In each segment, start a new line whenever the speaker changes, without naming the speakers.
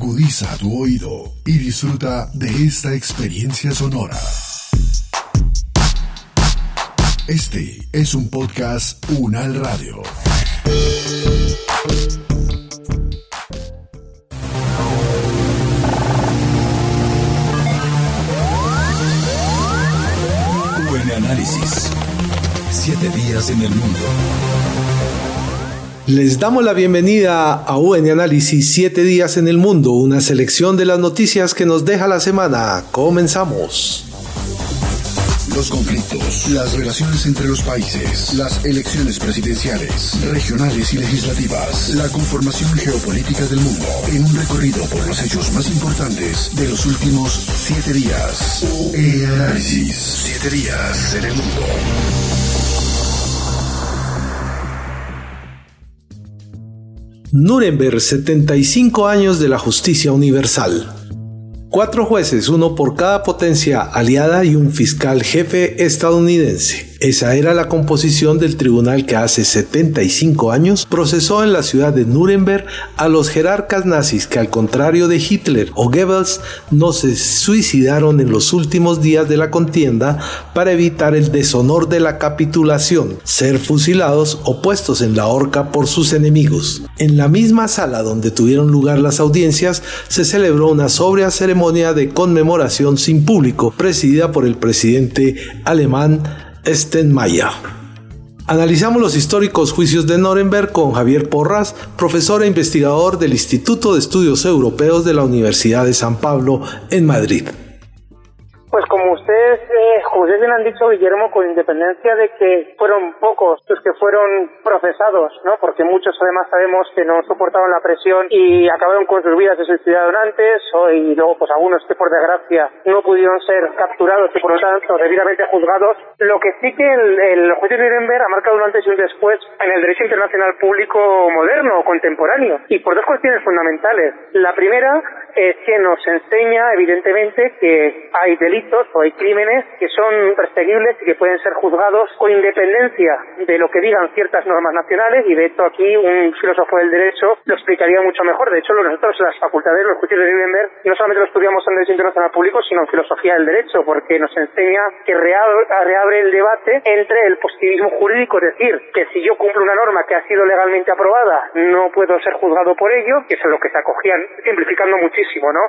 Agudiza tu oído y disfruta de esta experiencia sonora. Este es un podcast Unal Radio. Buen análisis. Siete días en el mundo.
Les damos la bienvenida a UN Análisis 7 días en el mundo, una selección de las noticias que nos deja la semana. Comenzamos.
Los conflictos, las relaciones entre los países, las elecciones presidenciales, regionales y legislativas, la conformación geopolítica del mundo, en un recorrido por los hechos más importantes de los últimos siete días. UN Análisis, siete días en el mundo.
Nuremberg, 75 años de la justicia universal. Cuatro jueces, uno por cada potencia aliada y un fiscal jefe estadounidense. Esa era la composición del tribunal que hace 75 años procesó en la ciudad de Nuremberg a los jerarcas nazis que al contrario de Hitler o Goebbels no se suicidaron en los últimos días de la contienda para evitar el deshonor de la capitulación, ser fusilados o puestos en la horca por sus enemigos. En la misma sala donde tuvieron lugar las audiencias se celebró una sobria ceremonia de conmemoración sin público presidida por el presidente alemán Stenmeier. Analizamos los históricos juicios de Nuremberg con Javier Porras, profesor e investigador del Instituto de Estudios Europeos de la Universidad de San Pablo en Madrid.
Pues como como ustedes bien han dicho, Guillermo, con independencia de que fueron pocos los que fueron procesados, ¿no? Porque muchos además sabemos que no soportaban la presión y acabaron con sus vidas, se suicidaron antes, o, y luego pues algunos que por desgracia no pudieron ser capturados y por lo tanto debidamente juzgados. Lo que sí que el, el juicio de Nuremberg ha marcado un antes y un después en el derecho internacional público moderno, contemporáneo, y por dos cuestiones fundamentales. La primera es que nos enseña, evidentemente, que hay delitos o hay crímenes que son perseguibles y que pueden ser juzgados con independencia de lo que digan ciertas normas nacionales y de hecho aquí un filósofo del derecho lo explicaría mucho mejor. De hecho, nosotros en las facultades, los juicios de Nuremberg, no solamente lo estudiamos en Derecho Internacional Público, sino en Filosofía del Derecho, porque nos enseña que reabre, el debate entre el positivismo jurídico, es decir, que si yo cumplo una norma que ha sido legalmente aprobada, no puedo ser juzgado por ello, que es lo que se acogían, simplificando muchísimo, ¿no?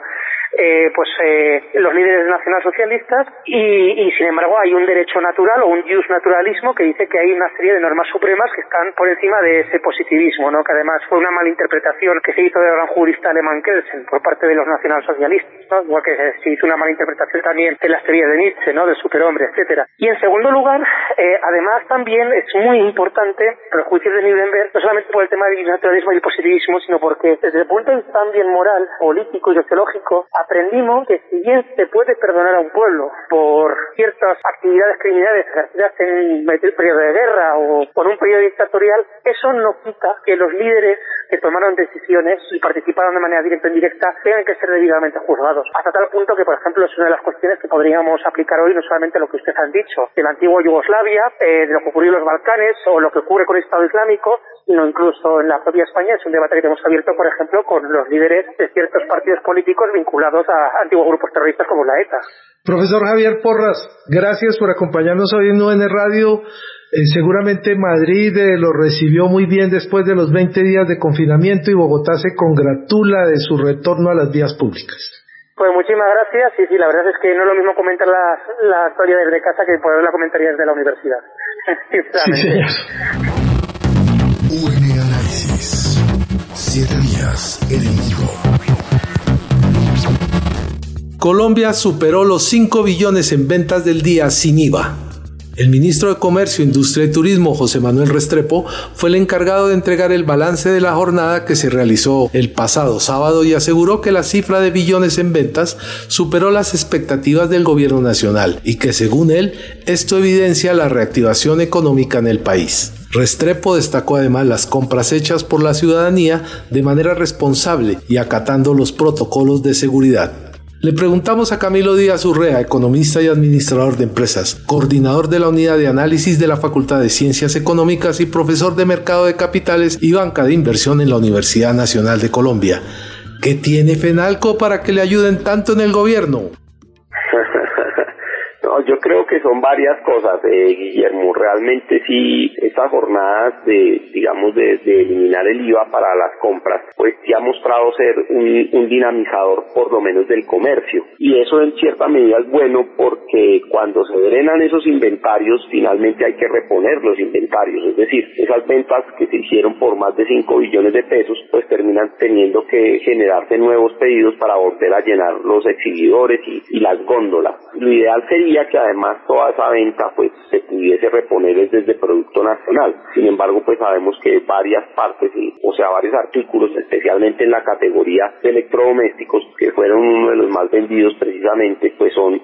Eh, pues eh, los líderes nacionalsocialistas y, y sin embargo hay un derecho natural o un jus naturalismo que dice que hay una serie de normas supremas que están por encima de ese positivismo, ¿no? que además fue una malinterpretación que se hizo del gran jurista alemán Kelsen por parte de los nacionalsocialistas, ¿no? igual que se hizo una malinterpretación también de las teorías de Nietzsche, ¿no? del superhombre, etcétera. Y en segundo lugar, eh, además también es muy importante el juicio de Nuremberg, no solamente por el tema del naturalismo y el positivismo, sino porque desde el punto de vista también moral, político y sociológico, aprendimos que si bien se puede perdonar a un pueblo por ciertas actividades criminales ejercidas en un periodo de guerra o por un periodo dictatorial, eso no quita que los líderes que tomaron decisiones y participaron de manera directa o indirecta tengan que ser debidamente juzgados. Hasta tal punto que, por ejemplo, es una de las cuestiones que podríamos aplicar hoy, no solamente lo que ustedes han dicho, de la antigua Yugoslavia, eh, de lo que ocurrió en los Balcanes o lo que ocurre con el Estado Islámico, sino incluso en la propia España. Es un debate que tenemos abierto, por ejemplo, con los líderes de ciertos partidos políticos vinculados a antiguos grupos terroristas como la ETA.
Profesor Javier Porras, gracias por acompañarnos hoy en UN Radio. Eh, seguramente Madrid eh, lo recibió muy bien después de los 20 días de confinamiento y Bogotá se congratula de su retorno a las vías públicas.
Pues muchísimas gracias. Sí, sí, la verdad es que no es lo mismo comentar la, la historia desde casa que poder la comentaría desde la universidad.
Sí, señor.
UN Análisis. Siete días en el.
Colombia superó los 5 billones en ventas del día sin IVA. El ministro de Comercio, Industria y Turismo, José Manuel Restrepo, fue el encargado de entregar el balance de la jornada que se realizó el pasado sábado y aseguró que la cifra de billones en ventas superó las expectativas del gobierno nacional y que según él esto evidencia la reactivación económica en el país. Restrepo destacó además las compras hechas por la ciudadanía de manera responsable y acatando los protocolos de seguridad. Le preguntamos a Camilo Díaz Urrea, economista y administrador de empresas, coordinador de la unidad de análisis de la Facultad de Ciencias Económicas y profesor de Mercado de Capitales y Banca de Inversión en la Universidad Nacional de Colombia. ¿Qué tiene Fenalco para que le ayuden tanto en el gobierno?
Que son varias cosas, eh, Guillermo. Realmente sí, estas jornadas de, digamos, de, eliminar el IVA para las compras, pues sí ha mostrado ser un, dinamizador por lo menos del comercio. Y eso en cierta medida es bueno porque cuando se drenan esos inventarios, finalmente hay que reponer los inventarios. Es decir, esas ventas que se hicieron por más de 5 billones de pesos, pues terminan teniendo que generarse nuevos pedidos para volver a llenar los exhibidores y las góndolas. Lo ideal sería que además toda esa venta pues se pudiese reponer desde Producto Nacional. Sin embargo, pues sabemos que varias partes, o sea, varios artículos, especialmente en la categoría de electrodomésticos, que fueron uno de los más vendidos precisamente, pues son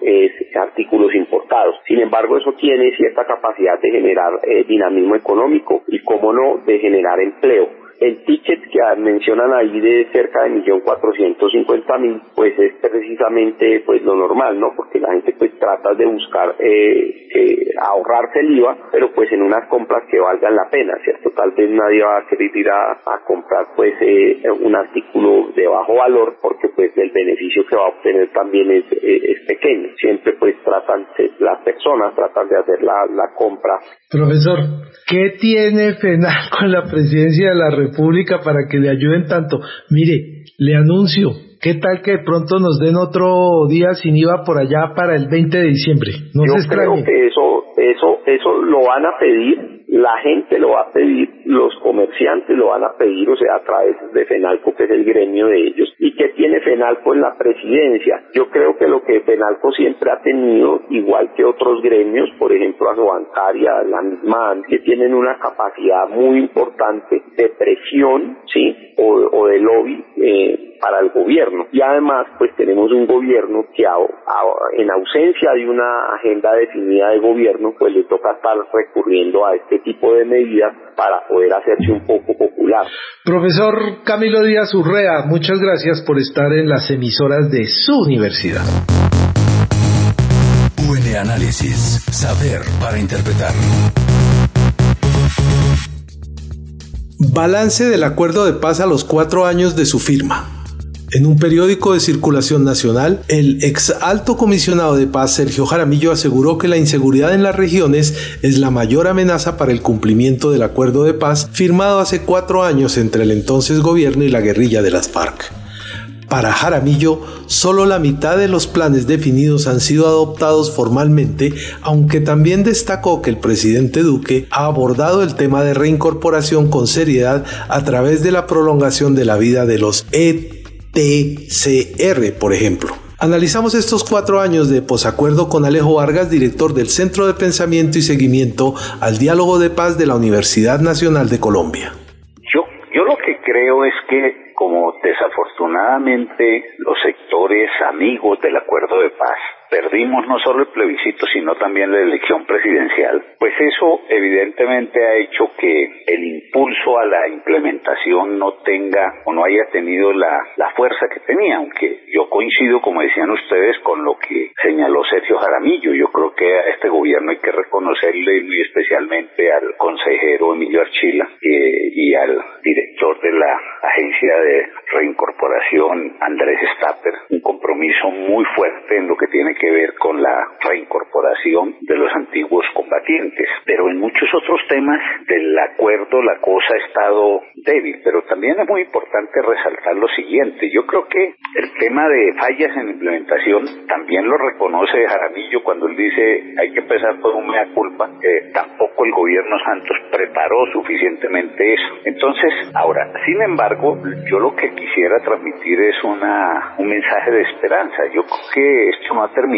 artículos importados. Sin embargo, eso tiene cierta capacidad de generar eh, dinamismo económico y, como no, de generar empleo el ticket que mencionan ahí de cerca de millón cuatrocientos cincuenta mil, pues es precisamente pues lo normal, ¿no? Porque la gente pues trata de buscar eh, ahorrarse el IVA, pero pues en unas compras que valgan la pena, ¿cierto? Tal vez nadie va a querer ir a, comprar pues eh, un artículo de bajo valor porque pues el beneficio que va a obtener también es, eh, es pequeño. Siempre pues tratan, las personas tratan de hacer la, la compra.
Profesor, ¿qué tiene FENAL con la presidencia de la? República para que le ayuden tanto. Mire, le anuncio, ¿qué tal que de pronto nos den otro día sin IVA por allá para el 20 de diciembre?
No Yo creo que eso, eso, eso lo van a pedir la gente lo va a pedir, los comerciantes lo van a pedir, o sea, a través de FENALCO, que es el gremio de ellos, y que tiene FENALCO en la presidencia. Yo creo que lo que FENALCO siempre ha tenido, igual que otros gremios, por ejemplo, Bancaria, la misma, que tienen una capacidad muy importante de presión, ¿sí? O, o de lobby, eh, para el gobierno. Y además, pues tenemos un gobierno que en ausencia de una agenda definida de gobierno, pues le toca estar recurriendo a este tipo de medidas para poder hacerse un poco popular.
Profesor Camilo Díaz Urrea, muchas gracias por estar en las emisoras de su universidad.
UN Análisis, saber para interpretar.
Balance del acuerdo de paz a los cuatro años de su firma. En un periódico de circulación nacional, el ex alto comisionado de paz Sergio Jaramillo aseguró que la inseguridad en las regiones es la mayor amenaza para el cumplimiento del acuerdo de paz firmado hace cuatro años entre el entonces gobierno y la guerrilla de las FARC. Para Jaramillo, solo la mitad de los planes definidos han sido adoptados formalmente, aunque también destacó que el presidente Duque ha abordado el tema de reincorporación con seriedad a través de la prolongación de la vida de los ET TCR, por ejemplo. Analizamos estos cuatro años de posacuerdo con Alejo Vargas, director del Centro de Pensamiento y Seguimiento al Diálogo de Paz de la Universidad Nacional de Colombia.
Yo, yo lo que creo es que como desafortunadamente los sectores amigos del acuerdo de paz perdimos no solo el plebiscito, sino también la elección presidencial, pues eso evidentemente ha hecho que el impulso a la implementación no tenga o no haya tenido la, la fuerza que tenía, aunque yo coincido, como decían ustedes, con lo que señaló Sergio Jaramillo. Yo creo que a este gobierno hay que reconocerle muy especialmente al consejero Emilio Archila eh, y al director de la Agencia de Reincorporación, Andrés Stapper, un compromiso muy fuerte en lo que tiene que ver con la reincorporación de los antiguos combatientes. Pero en muchos otros temas del acuerdo la cosa ha estado débil, pero también es muy importante resaltar lo siguiente. Yo creo que el tema de fallas en implementación también lo reconoce Jaramillo cuando él dice hay que empezar por un mea culpa, que tampoco el gobierno Santos preparó suficientemente eso. Entonces, ahora, sin embargo, yo lo que quisiera transmitir es una, un mensaje de esperanza. Yo creo que esto no ha terminado,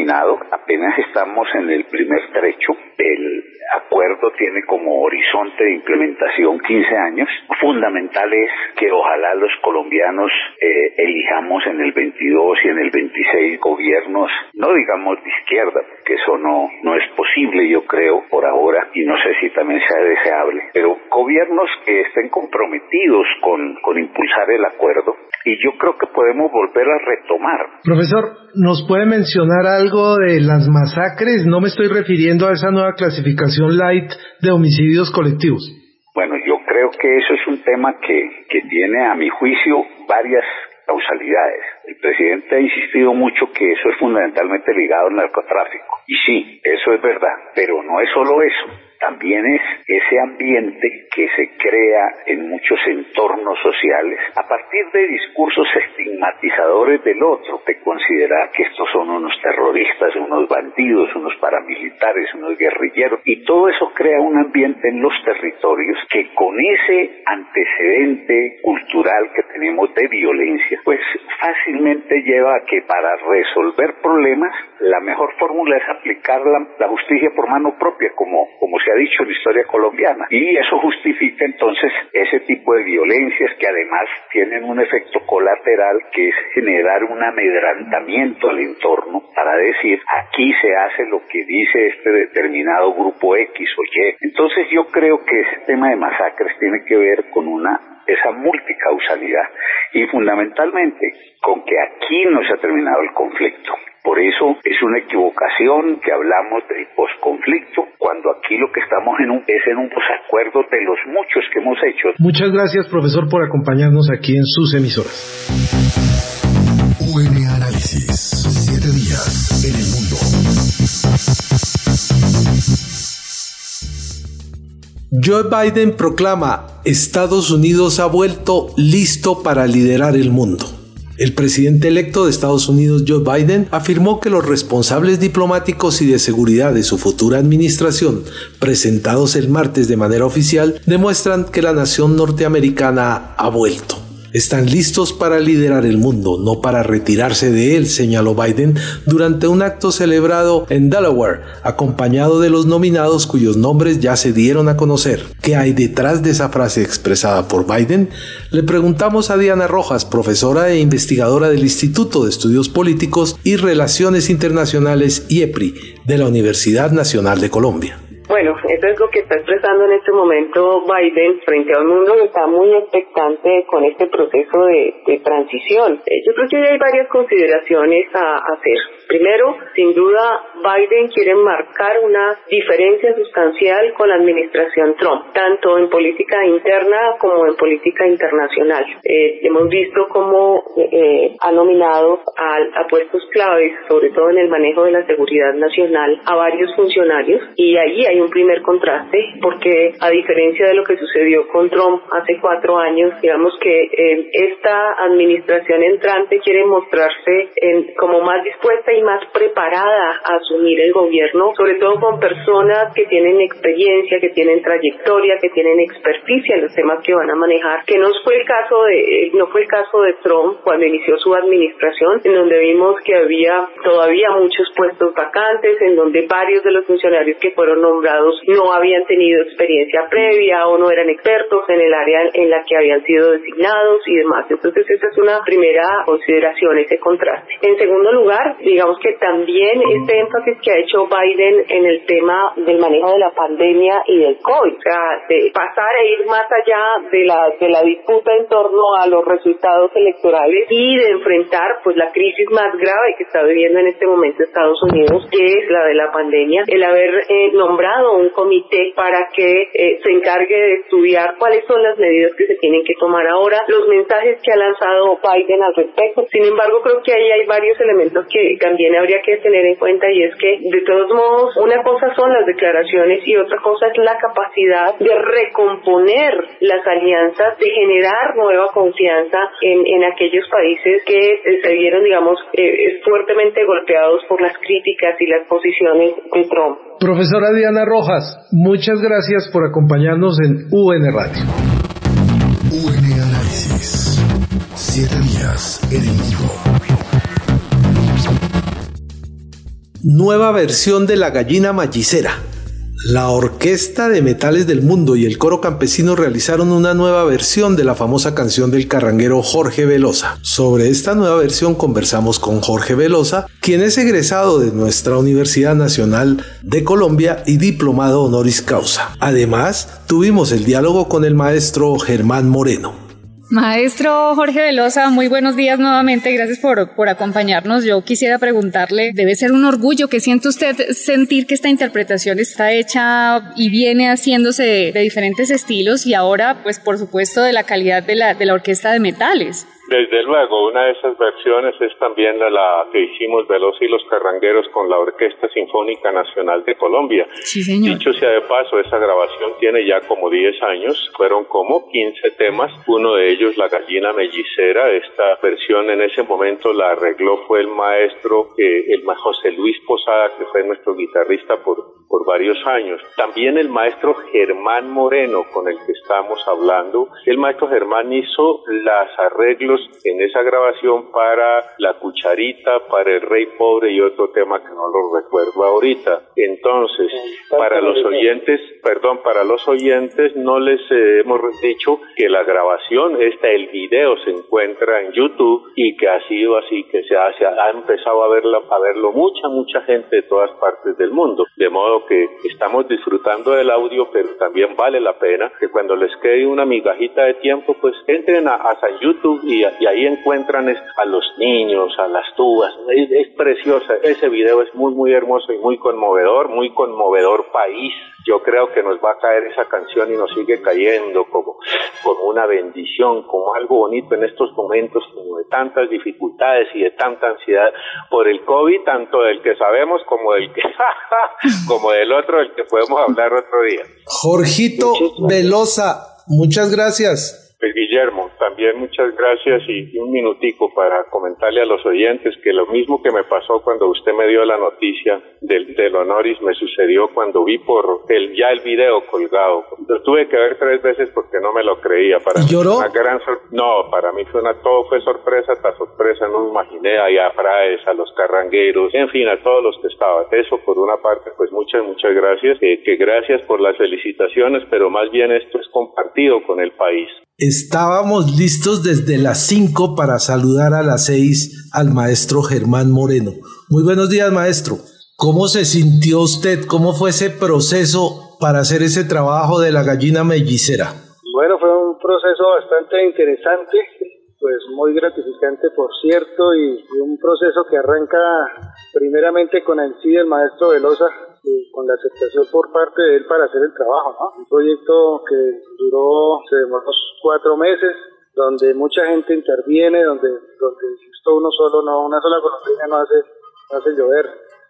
apenas estamos en el primer trecho. El acuerdo tiene como horizonte de implementación 15 años. Fundamental es que ojalá los colombianos eh, elijamos en el 22 y en el 26 gobiernos, no digamos de izquierda, porque eso no, no es posible, yo creo, por ahora, y no sé si también sea deseable, pero gobiernos que estén comprometidos con, con impulsar el acuerdo y yo creo que podemos volver a retomar.
Profesor, ¿nos puede mencionar algo de las masacres? No me estoy refiriendo a esa nueva clasificación light de homicidios colectivos.
Bueno, yo creo que eso es un tema que, que tiene, a mi juicio, varias causalidades. El presidente ha insistido mucho que eso es fundamentalmente ligado al narcotráfico. Y sí, eso es verdad, pero no es solo eso también es ese ambiente que se crea en muchos entornos sociales. A partir de discursos estigmatizadores del otro, de considerar que estos son unos terroristas, unos bandidos, unos paramilitares, unos guerrilleros, y todo eso crea un ambiente en los territorios que con ese antecedente cultural que tenemos de violencia, pues fácilmente lleva a que para resolver problemas la mejor fórmula es aplicar la, justicia por mano propia, como, como se ha dicho en la historia colombiana. Y eso justifica entonces ese tipo de violencias que además tienen un efecto colateral que es generar un amedrantamiento al entorno para decir aquí se hace lo que dice este determinado grupo X o Y. Entonces yo creo que ese tema de masacres tiene que ver con una esa multicausalidad y fundamentalmente con que aquí no se ha terminado el conflicto. Por eso es una equivocación que hablamos del posconflicto, cuando aquí lo que estamos en un, es en un desacuerdo de los muchos que hemos hecho.
Muchas gracias, profesor, por acompañarnos aquí en sus emisoras. Joe Biden proclama, Estados Unidos ha vuelto listo para liderar el mundo. El presidente electo de Estados Unidos, Joe Biden, afirmó que los responsables diplomáticos y de seguridad de su futura administración, presentados el martes de manera oficial, demuestran que la nación norteamericana ha vuelto. Están listos para liderar el mundo, no para retirarse de él, señaló Biden durante un acto celebrado en Delaware, acompañado de los nominados cuyos nombres ya se dieron a conocer. ¿Qué hay detrás de esa frase expresada por Biden? Le preguntamos a Diana Rojas, profesora e investigadora del Instituto de Estudios Políticos y Relaciones Internacionales IEPRI de la Universidad Nacional de Colombia.
Bueno, eso es lo que está expresando en este momento Biden frente a un mundo que está muy expectante con este proceso de, transición. Eh, yo creo que hay varias consideraciones a hacer. Primero, sin duda, Biden quiere marcar una diferencia sustancial con la administración Trump, tanto en política interna como en política internacional. Eh, hemos visto cómo eh, ha nominado a, a puestos claves, sobre todo en el manejo de la seguridad nacional, a varios funcionarios y ahí hay un primer contraste porque a diferencia de lo que sucedió con Trump hace cuatro años, digamos que eh, esta administración entrante quiere mostrarse como más dispuesta y más preparada a asumir el gobierno, sobre todo con personas que tienen experiencia, que tienen trayectoria, que tienen experticia en los temas que van a manejar, que no fue el caso de eh, no fue el caso de Trump cuando inició su administración, en donde vimos que había todavía muchos puestos vacantes, en donde varios de los funcionarios que fueron nombrados no habían tenido experiencia previa o no eran expertos en el área en la que habían sido designados y demás. Entonces esa es una primera consideración, ese contraste. En segundo lugar, digamos que también este énfasis que ha hecho Biden en el tema del manejo de la pandemia y del COVID, o sea, de pasar e ir más allá de la, de la disputa en torno a los resultados electorales y de enfrentar pues la crisis más grave que está viviendo en este momento Estados Unidos, que es la de la pandemia, el haber eh, nombrado un comité para que eh, se encargue de estudiar cuáles son las medidas que se tienen que tomar ahora, los mensajes que ha lanzado Biden al respecto. Sin embargo, creo que ahí hay varios elementos que también habría que tener en cuenta y es que, de todos modos, una cosa son las declaraciones y otra cosa es la capacidad de recomponer las alianzas, de generar nueva confianza en, en aquellos países que eh, se vieron, digamos, eh, fuertemente golpeados por las críticas y las posiciones de Trump.
Profesora Diana Rojas, muchas gracias por acompañarnos en UN Radio.
UN Análisis. Siete días en el mundo.
Nueva versión de la gallina mallicera la Orquesta de Metales del Mundo y el Coro Campesino realizaron una nueva versión de la famosa canción del carranguero Jorge Velosa. Sobre esta nueva versión conversamos con Jorge Velosa, quien es egresado de nuestra Universidad Nacional de Colombia y diplomado honoris causa. Además, tuvimos el diálogo con el maestro Germán Moreno.
Maestro Jorge Velosa, muy buenos días nuevamente, gracias por, por acompañarnos. Yo quisiera preguntarle, debe ser un orgullo que siente usted sentir que esta interpretación está hecha y viene haciéndose de, diferentes estilos y ahora, pues por supuesto, de la calidad de la, de la orquesta de metales.
Desde luego, una de esas versiones es también la, que hicimos Veloz y los Carrangueros con la Orquesta Sinfónica Nacional de Colombia.
Sí, señor.
Dicho sea de paso, esa grabación tiene ya como 10 años, fueron como 15 temas, uno de ellos La Gallina Mellicera, esta versión en ese momento la arregló fue el maestro, eh, el José Luis Posada, que fue nuestro guitarrista por, por varios años. También el maestro Germán Moreno, con el que estamos hablando, el maestro Germán hizo las arreglos en esa grabación para La Cucharita, para El Rey Pobre y otro tema que no lo recuerdo ahorita. Entonces, para los oyentes, perdón, para los oyentes no les eh, hemos dicho que la grabación, esta, el video se encuentra en YouTube y que ha sido así, que se ha, ha empezado a verlo, a verlo mucha, mucha gente de todas partes del mundo. De modo que estamos disfrutando del audio, pero también vale la pena que cuando les quede una migajita de tiempo, pues entren a, a YouTube y y, ahí encuentran a los niños, a las tubas. Es, preciosa, ese video es muy, muy hermoso y muy conmovedor, muy conmovedor país. Yo creo que nos va a caer esa canción y nos sigue cayendo como, como una bendición, como algo bonito en estos momentos como de tantas dificultades y de tanta ansiedad por el COVID, tanto del que sabemos como del que, como del otro, del que podemos hablar otro día.
Jorgito Velosa, muchas gracias.
Guillermo, también muchas gracias y un minutico para comentarle a los oyentes que lo mismo que me pasó cuando usted me dio la noticia del, del honoris me sucedió cuando vi por el, ya el video colgado. Lo tuve que ver tres veces porque no me lo creía. Para
¿Lloró?
Una gran no, para mí fue una, todo fue sorpresa tras sorpresa, no me imaginé ahí a Fraes, a los carrangueros, en fin, a todos los que estaban. Eso por una parte, pues muchas, muchas gracias. Eh, que gracias por las felicitaciones, pero más bien esto es compartido con el país.
Estábamos listos desde las 5 para saludar a las 6 al maestro Germán Moreno. Muy buenos días, maestro. ¿Cómo se sintió usted? ¿Cómo fue ese proceso para hacer ese trabajo de la gallina mellicera?
Bueno, fue un proceso bastante interesante, pues muy gratificante, por cierto, y, un proceso que arranca primeramente con el sí del maestro Velosa, con la aceptación por parte de él para hacer el trabajo, ¿no? Un proyecto que duró, se demoró cuatro meses, donde mucha gente interviene, donde, donde esto uno solo, no, una sola colombiana no hace, no hace llover.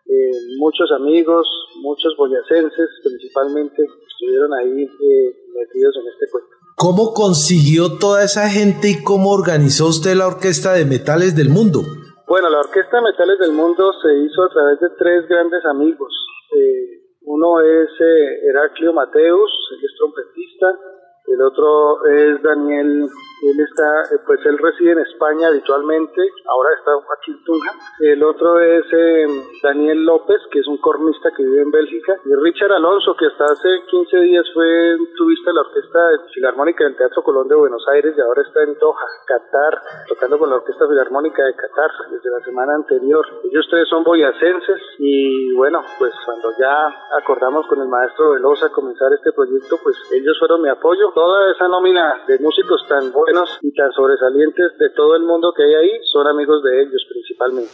Eh, muchos amigos, muchos boyacenses principalmente, estuvieron ahí eh, metidos en este cuento.
¿Cómo consiguió toda esa gente y cómo organizó usted la Orquesta de Metales del Mundo?
Bueno, la Orquesta de Metales del Mundo se hizo a través de tres grandes amigos. Eh, uno es eh, Heraclio Mateus, el es trompetista, el otro es Daniel, él está, eh, pues él reside en España habitualmente, ahora está aquí en Tunja. El otro es em, Daniel López, que es un cornista que vive en Bélgica. Y Richard Alonso, que hasta hace 15 días fue tuviste la Orquesta Filarmónica del Teatro Colón de Buenos Aires y ahora está en Doha, Qatar, tocando con la Orquesta Filarmónica de Qatar desde la semana anterior. Ellos tres son boyacenses y bueno, pues cuando ya acordamos con el maestro Velosa comenzar este proyecto, pues ellos fueron mi apoyo toda esa nómina de músicos tan buenos y tan sobresalientes de todo el mundo que hay ahí son amigos de ellos principalmente.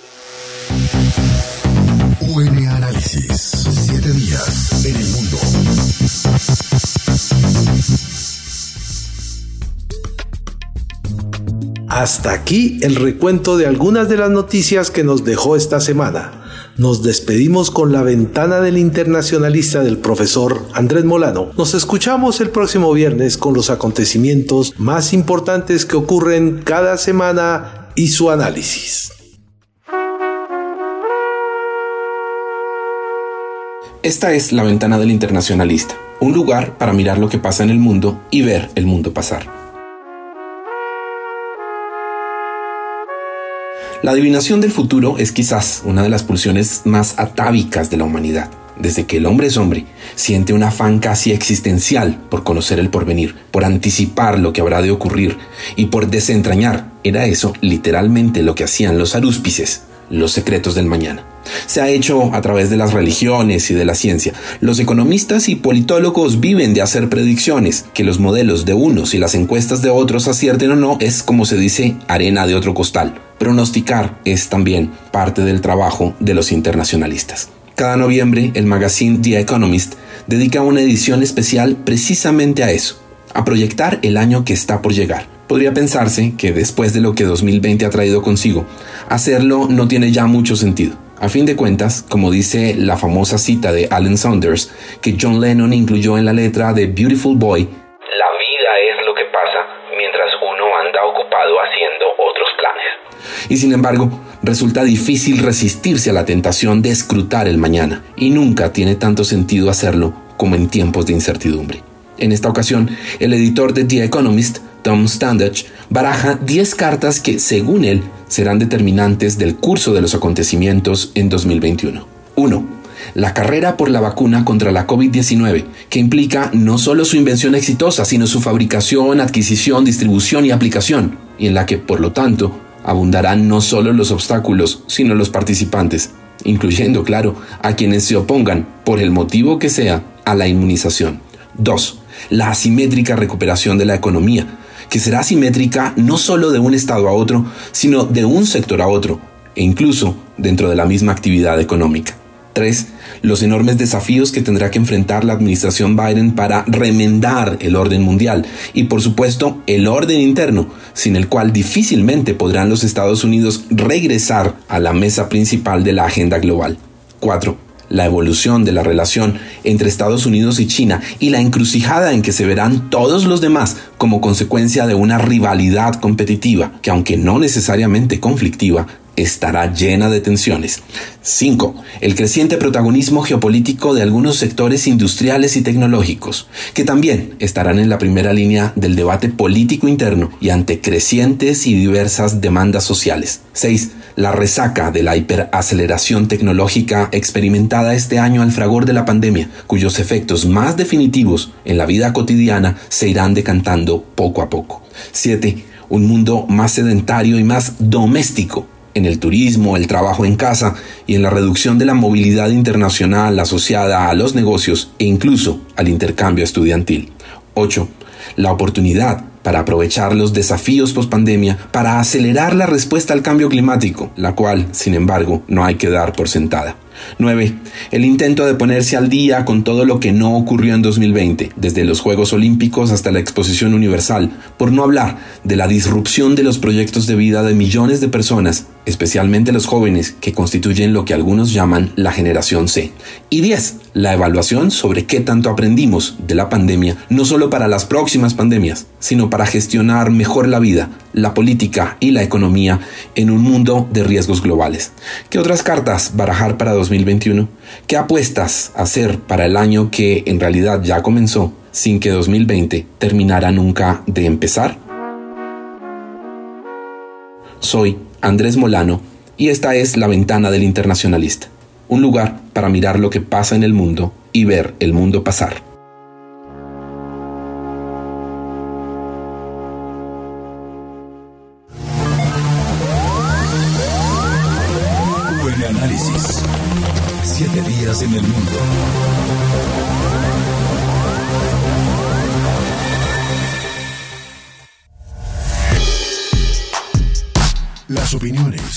UN Análisis. Siete días en el mundo.
Hasta aquí el recuento de algunas de las noticias que nos dejó esta semana nos despedimos con la ventana del internacionalista del profesor Andrés Molano. Nos escuchamos el próximo viernes con los acontecimientos más importantes que ocurren cada semana y su análisis.
Esta es la ventana del internacionalista, un lugar para mirar lo que pasa en el mundo y ver el mundo pasar. La adivinación del futuro es quizás una de las pulsiones más atávicas de la humanidad. Desde que el hombre es hombre, siente un afán casi existencial por conocer el porvenir, por anticipar lo que habrá de ocurrir y por desentrañar. Era eso literalmente lo que hacían los arúspices, los secretos del mañana. Se ha hecho a través de las religiones y de la ciencia. Los economistas y politólogos viven de hacer predicciones. Que los modelos de unos y las encuestas de otros acierten o no es, como se dice, arena de otro costal. Pronosticar es también parte del trabajo de los internacionalistas. Cada noviembre, el magazine The Economist dedica una edición especial precisamente a eso, a proyectar el año que está por llegar Podría pensarse que después de lo que 2020 ha traído consigo, hacerlo no tiene ya mucho sentido. A fin de cuentas, como dice la famosa cita de Alan Saunders, que John Lennon incluyó en la letra de Beautiful Boy,
la vida es lo que pasa mientras uno anda ocupado haciendo otros planes.
Y sin embargo, resulta difícil resistirse a la tentación de escrutar el mañana, y nunca tiene tanto sentido hacerlo como en tiempos de incertidumbre. En esta ocasión, el editor de The Economist, Tom Standage, baraja 10 cartas que, según él, serán determinantes del curso de los acontecimientos en 2021. 1. La carrera por la vacuna contra la COVID-19, que implica no solo su invención exitosa, sino su fabricación, adquisición, distribución y aplicación, y en la que, por lo tanto, abundarán no solo los obstáculos, sino los participantes, incluyendo, claro, a quienes se opongan, por el motivo que sea, a la inmunización. 2. La asimétrica recuperación de la economía, que será asimétrica no solo de un estado a otro, sino de un sector a otro, e incluso dentro de la misma actividad económica. 3. Los enormes desafíos que tendrá que enfrentar la administración Biden para remendar el orden mundial y por supuesto el orden interno, sin el cual difícilmente podrán los Estados Unidos regresar a la mesa principal de la agenda global. 4 la evolución de la relación entre Estados Unidos y China y la encrucijada en que se verán todos los demás como consecuencia de una rivalidad competitiva que aunque no necesariamente conflictiva, estará llena de tensiones. 5. El creciente protagonismo geopolítico de algunos sectores industriales y tecnológicos, que también estarán en la primera línea del debate político interno y ante crecientes y diversas demandas sociales. 6 la resaca de la hiperaceleración tecnológica experimentada este año al fragor de la pandemia, cuyos efectos más definitivos en la vida cotidiana se irán decantando poco a poco. 7. Un mundo más sedentario y más doméstico en el turismo, el trabajo en casa y en la reducción de la movilidad internacional asociada a los negocios e incluso al intercambio estudiantil. 8. La oportunidad para aprovechar los desafíos post-pandemia, para acelerar la respuesta al cambio climático, la cual, sin embargo, no hay que dar por sentada. 9. El intento de ponerse al día con todo lo que no ocurrió en 2020, desde los Juegos Olímpicos hasta la Exposición Universal, por no hablar de la disrupción de los proyectos de vida de millones de personas, especialmente los jóvenes que constituyen lo que algunos llaman la generación C. Y 10. La evaluación sobre qué tanto aprendimos de la pandemia, no solo para las próximas pandemias, sino para gestionar mejor la vida, la política y la economía en un mundo de riesgos globales. ¿Qué otras cartas barajar para 2021? ¿Qué apuestas hacer para el año que en realidad ya comenzó sin que 2020 terminara nunca de empezar? Soy Andrés Molano y esta es La Ventana del Internacionalista, un lugar para mirar lo que pasa en el mundo y ver el mundo pasar.